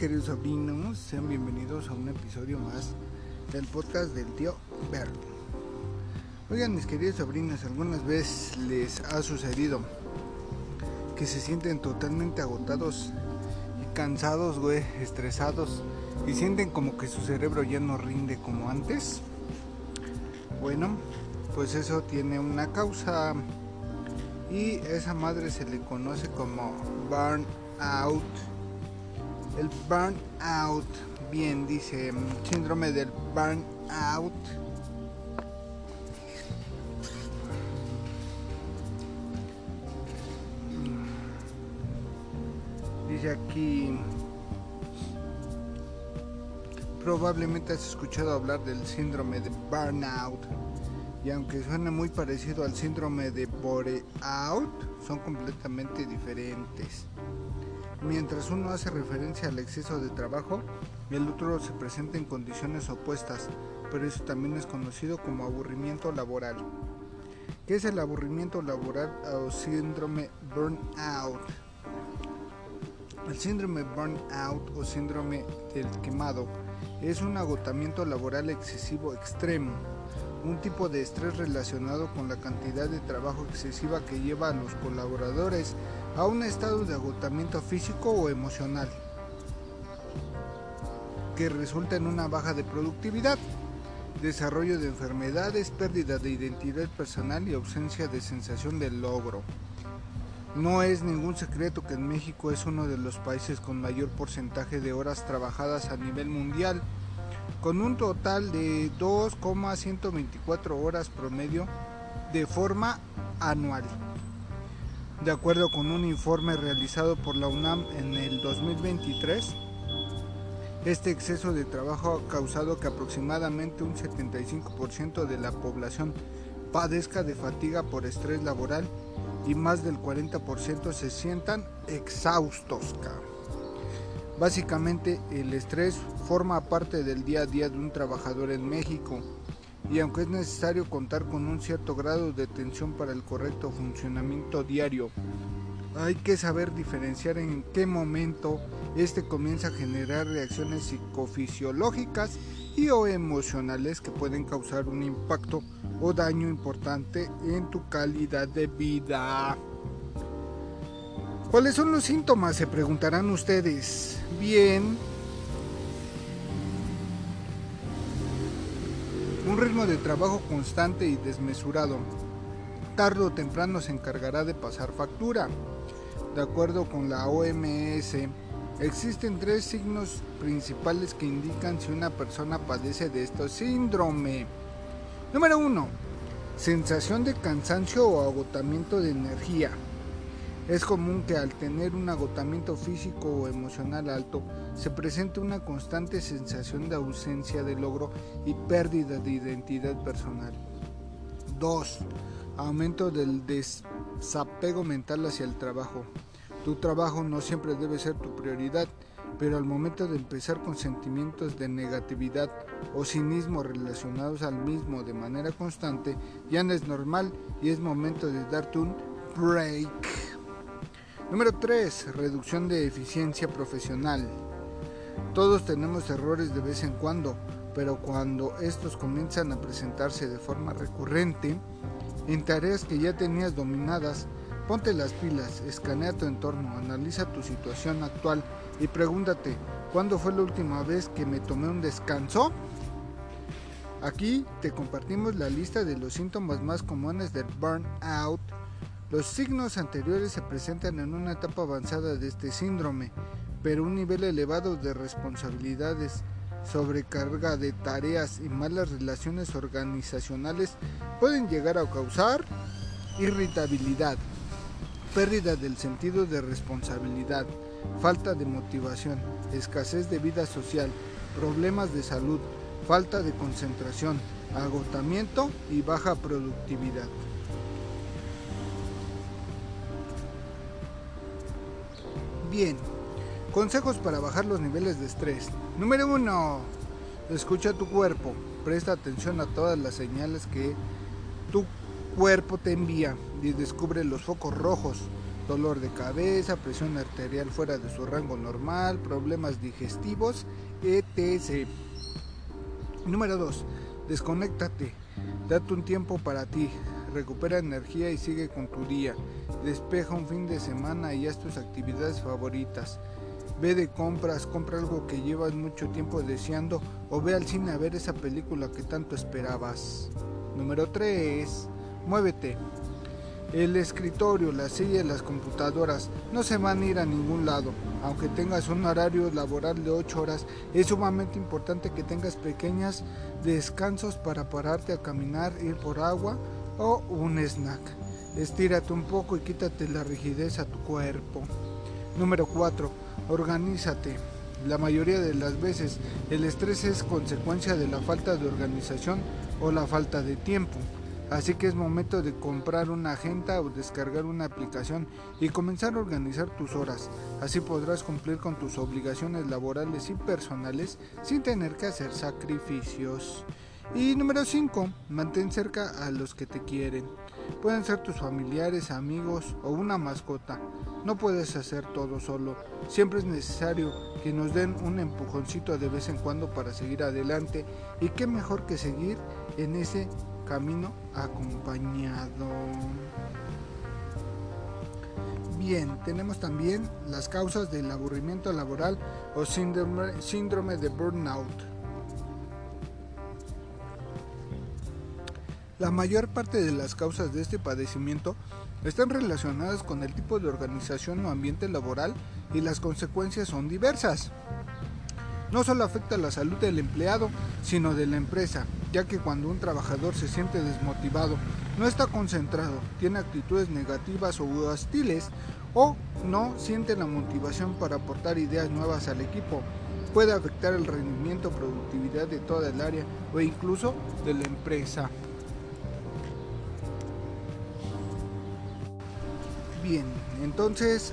queridos sobrinos, sean bienvenidos a un episodio más del podcast del tío Verde. Oigan mis queridos sobrinos, algunas veces les ha sucedido que se sienten totalmente agotados y cansados, güey, estresados y sienten como que su cerebro ya no rinde como antes. Bueno, pues eso tiene una causa y esa madre se le conoce como burnout el burnout, bien, dice síndrome del burnout. Dice aquí, probablemente has escuchado hablar del síndrome de burnout. Y aunque suene muy parecido al síndrome de boreout, son completamente diferentes. Mientras uno hace referencia al exceso de trabajo, el otro se presenta en condiciones opuestas, pero eso también es conocido como aburrimiento laboral. ¿Qué es el aburrimiento laboral o síndrome burnout? El síndrome burnout o síndrome del quemado es un agotamiento laboral excesivo extremo, un tipo de estrés relacionado con la cantidad de trabajo excesiva que lleva a los colaboradores a un estado de agotamiento físico o emocional que resulta en una baja de productividad, desarrollo de enfermedades, pérdida de identidad personal y ausencia de sensación de logro. No es ningún secreto que en México es uno de los países con mayor porcentaje de horas trabajadas a nivel mundial, con un total de 2,124 horas promedio de forma anual de acuerdo con un informe realizado por la UNAM en el 2023. Este exceso de trabajo ha causado que aproximadamente un 75% de la población padezca de fatiga por estrés laboral y más del 40% se sientan exhaustos. Básicamente el estrés forma parte del día a día de un trabajador en México y aunque es necesario contar con un cierto grado de atención para el correcto funcionamiento diario, hay que saber diferenciar en qué momento este comienza a generar reacciones psicofisiológicas y o emocionales que pueden causar un impacto o daño importante en tu calidad de vida. ¿Cuáles son los síntomas? Se preguntarán ustedes. Bien, ritmo de trabajo constante y desmesurado. Tardo o temprano se encargará de pasar factura. De acuerdo con la OMS, existen tres signos principales que indican si una persona padece de este síndrome. Número 1. Sensación de cansancio o agotamiento de energía. Es común que al tener un agotamiento físico o emocional alto se presente una constante sensación de ausencia de logro y pérdida de identidad personal. 2. Aumento del desapego mental hacia el trabajo. Tu trabajo no siempre debe ser tu prioridad, pero al momento de empezar con sentimientos de negatividad o cinismo relacionados al mismo de manera constante, ya no es normal y es momento de darte un break. Número 3. Reducción de eficiencia profesional. Todos tenemos errores de vez en cuando, pero cuando estos comienzan a presentarse de forma recurrente, en tareas que ya tenías dominadas, ponte las pilas, escanea tu entorno, analiza tu situación actual y pregúntate, ¿cuándo fue la última vez que me tomé un descanso? Aquí te compartimos la lista de los síntomas más comunes del burnout los signos anteriores se presentan en una etapa avanzada de este síndrome, pero un nivel elevado de responsabilidades, sobrecarga de tareas y malas relaciones organizacionales pueden llegar a causar irritabilidad, pérdida del sentido de responsabilidad, falta de motivación, escasez de vida social, problemas de salud, falta de concentración, agotamiento y baja productividad. Bien, consejos para bajar los niveles de estrés. Número 1. Escucha tu cuerpo. Presta atención a todas las señales que tu cuerpo te envía y descubre los focos rojos. dolor de cabeza, presión arterial fuera de su rango normal, problemas digestivos, etc. Número 2. Desconéctate. Date un tiempo para ti. Recupera energía y sigue con tu día. Despeja un fin de semana y haz tus actividades favoritas. Ve de compras, compra algo que llevas mucho tiempo deseando o ve al cine a ver esa película que tanto esperabas. Número 3. Muévete. El escritorio, la silla y las computadoras no se van a ir a ningún lado. Aunque tengas un horario laboral de 8 horas, es sumamente importante que tengas pequeños descansos para pararte a caminar, ir por agua o un snack. Estírate un poco y quítate la rigidez a tu cuerpo. Número 4. Organízate. La mayoría de las veces el estrés es consecuencia de la falta de organización o la falta de tiempo. Así que es momento de comprar una agenda o descargar una aplicación y comenzar a organizar tus horas. Así podrás cumplir con tus obligaciones laborales y personales sin tener que hacer sacrificios. Y número 5. Mantén cerca a los que te quieren. Pueden ser tus familiares, amigos o una mascota. No puedes hacer todo solo. Siempre es necesario que nos den un empujoncito de vez en cuando para seguir adelante. Y qué mejor que seguir en ese camino acompañado. Bien, tenemos también las causas del aburrimiento laboral o síndrome, síndrome de burnout. La mayor parte de las causas de este padecimiento están relacionadas con el tipo de organización o ambiente laboral y las consecuencias son diversas. No solo afecta la salud del empleado, sino de la empresa, ya que cuando un trabajador se siente desmotivado, no está concentrado, tiene actitudes negativas o hostiles o no siente la motivación para aportar ideas nuevas al equipo, puede afectar el rendimiento o productividad de toda el área o incluso de la empresa. Bien, entonces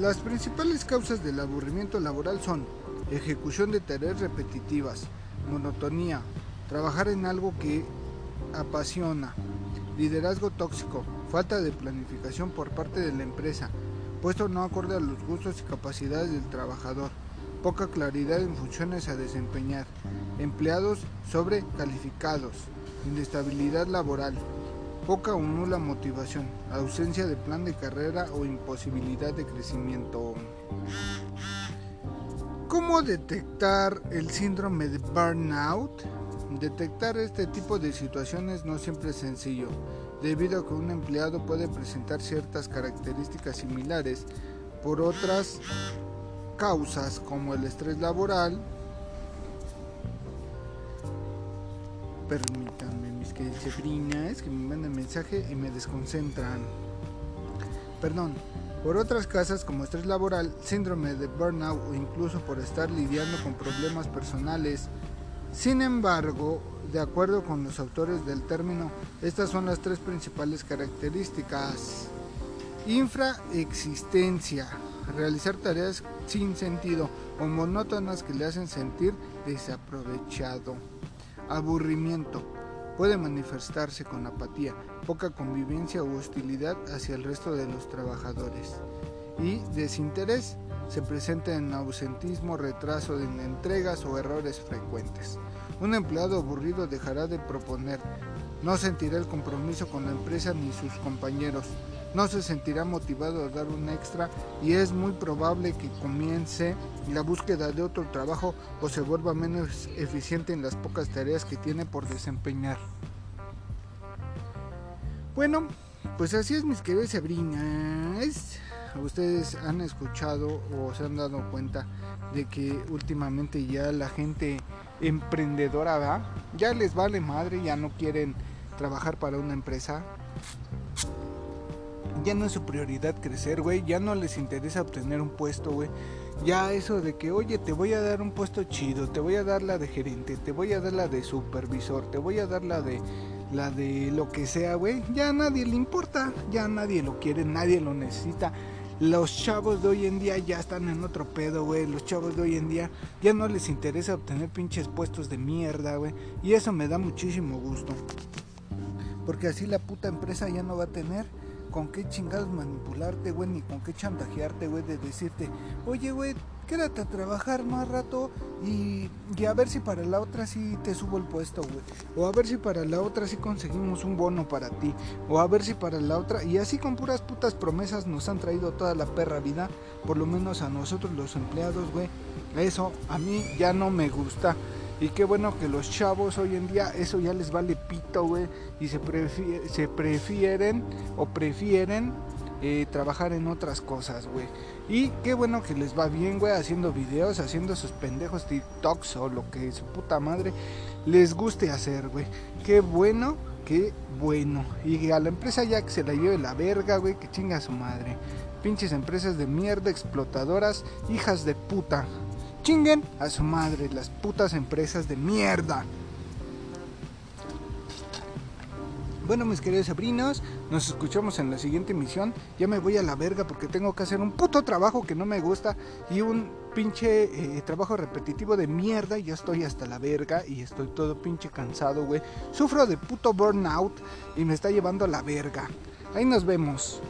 Las principales causas del aburrimiento laboral son ejecución de tareas repetitivas, monotonía, trabajar en algo que apasiona, liderazgo tóxico, falta de planificación por parte de la empresa, puesto no acorde a los gustos y capacidades del trabajador, poca claridad en funciones a desempeñar, empleados sobrecalificados, inestabilidad laboral, poca o nula motivación, ausencia de plan de carrera o imposibilidad de crecimiento. ¿Cómo detectar el síndrome de burnout? Detectar este tipo de situaciones no siempre es sencillo, debido a que un empleado puede presentar ciertas características similares por otras causas como el estrés laboral, permítanme mis queridas que me mandan mensaje y me desconcentran. Perdón, por otras causas como estrés laboral, síndrome de burnout o incluso por estar lidiando con problemas personales. Sin embargo, de acuerdo con los autores del término, estas son las tres principales características. Infraexistencia, realizar tareas sin sentido o monótonas que le hacen sentir desaprovechado. Aburrimiento. Puede manifestarse con apatía, poca convivencia u hostilidad hacia el resto de los trabajadores. Y desinterés se presenta en ausentismo, retraso en entregas o errores frecuentes. Un empleado aburrido dejará de proponer, no sentirá el compromiso con la empresa ni sus compañeros, no se sentirá motivado a dar un extra y es muy probable que comience la búsqueda de otro trabajo o se vuelva menos eficiente en las pocas tareas que tiene por desempeñar. Bueno, pues así es mis queridos Sabrinas. Ustedes han escuchado o se han dado cuenta de que últimamente ya la gente emprendedora ya les vale madre, ya no quieren trabajar para una empresa, ya no es su prioridad crecer, güey. Ya no les interesa obtener un puesto, güey. Ya eso de que, oye, te voy a dar un puesto chido, te voy a dar la de gerente, te voy a dar la de supervisor, te voy a dar la de la de lo que sea, güey. Ya a nadie le importa, ya nadie lo quiere, nadie lo necesita. Los chavos de hoy en día ya están en otro pedo, güey. Los chavos de hoy en día ya no les interesa obtener pinches puestos de mierda, güey. Y eso me da muchísimo gusto. porque así la puta empresa ya no va a tener con qué chingados manipularte, güey, ni con qué chantajearte, güey, de decirte, oye, güey, quédate a trabajar más rato y, y, a ver si para la otra sí te subo el puesto, güey. O a ver si para la otra sí conseguimos un bono para ti. O a ver si para la otra. Y así con puras putas promesas nos han traído toda la perra vida. Por lo menos a nosotros los empleados, güey. Eso a mí ya no me gusta. Y qué bueno que los chavos hoy en día eso ya les vale pito, güey. Y se, se prefieren o prefieren eh, trabajar en otras cosas, güey. Y qué bueno que les va bien, güey, haciendo videos, haciendo sus pendejos TikToks o lo que su puta madre les guste hacer, güey. Qué bueno, qué bueno. Y a la empresa ya que se la lleve la verga, güey, que chinga a su madre. Pinches empresas de mierda, explotadoras, hijas de puta. Chinguen a su madre, las putas empresas de mierda. Bueno, mis queridos sobrinos, nos escuchamos en la siguiente emisión. Ya me voy a la verga porque tengo que hacer un puto trabajo que no me gusta y un pinche eh, trabajo repetitivo de mierda. Ya estoy hasta la verga y estoy todo pinche cansado, güey. Sufro de puto burnout y me está llevando a la verga. Ahí nos vemos.